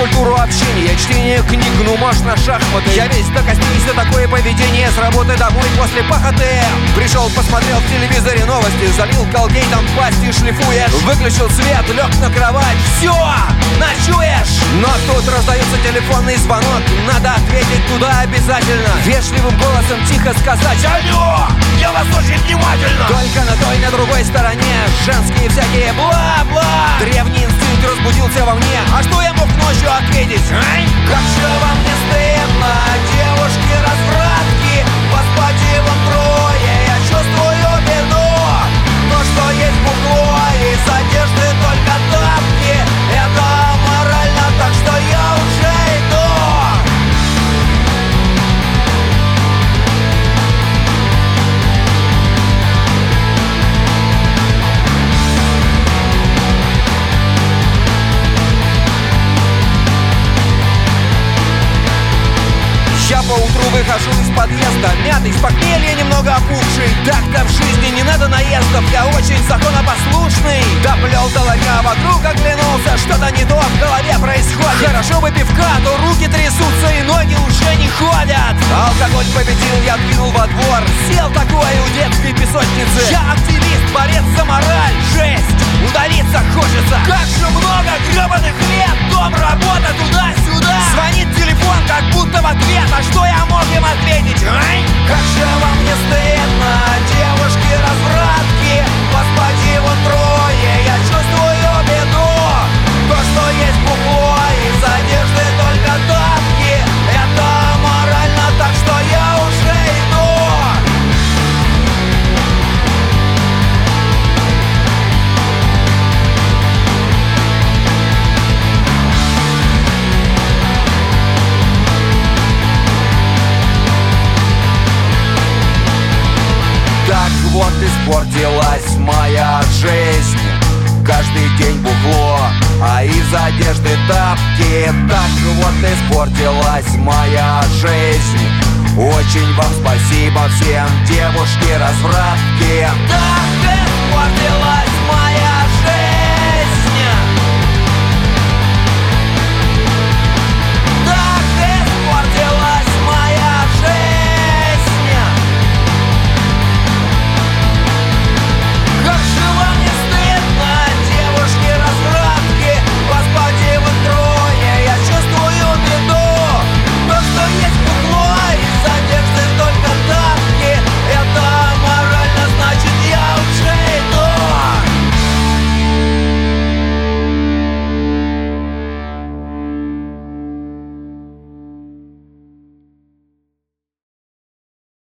Культуру общения. Чтение книг, ну может на шахматы. Я весь до костей за такое поведение. С работы домой после пахоты. Пришел, посмотрел в телевизоре новости. Залил колгейтом пасти шлифуешь Выключил свет, лег на кровать. Все, ночуешь! Но тут раздается телефонный звонок. Надо ответить туда обязательно. Вежливым голосом тихо сказать Алло, я вас очень внимательно! Только на той, на другой стороне. Женские всякие бла-бла ночью ответить? Выхожу из подъезда Мятый, с похмелья немного опухший. Так-то в жизни не надо наездов Я очень законопослушный. Доплел до ларька, вокруг оглянулся Что-то не то в голове происходит. Хорошо бы пивка, то руки трясутся И ноги уже не ходят. Алкоголь победил, я двинул во двор. Сел такой у детской песочницы. Я активист, борец за мораль. Жесть, удалиться хочется испортилась моя жизнь. Каждый день бухло, а из одежды тапки. Так вот испортилась моя жизнь. Очень вам спасибо всем, девушки-развратки. Так испортилась моя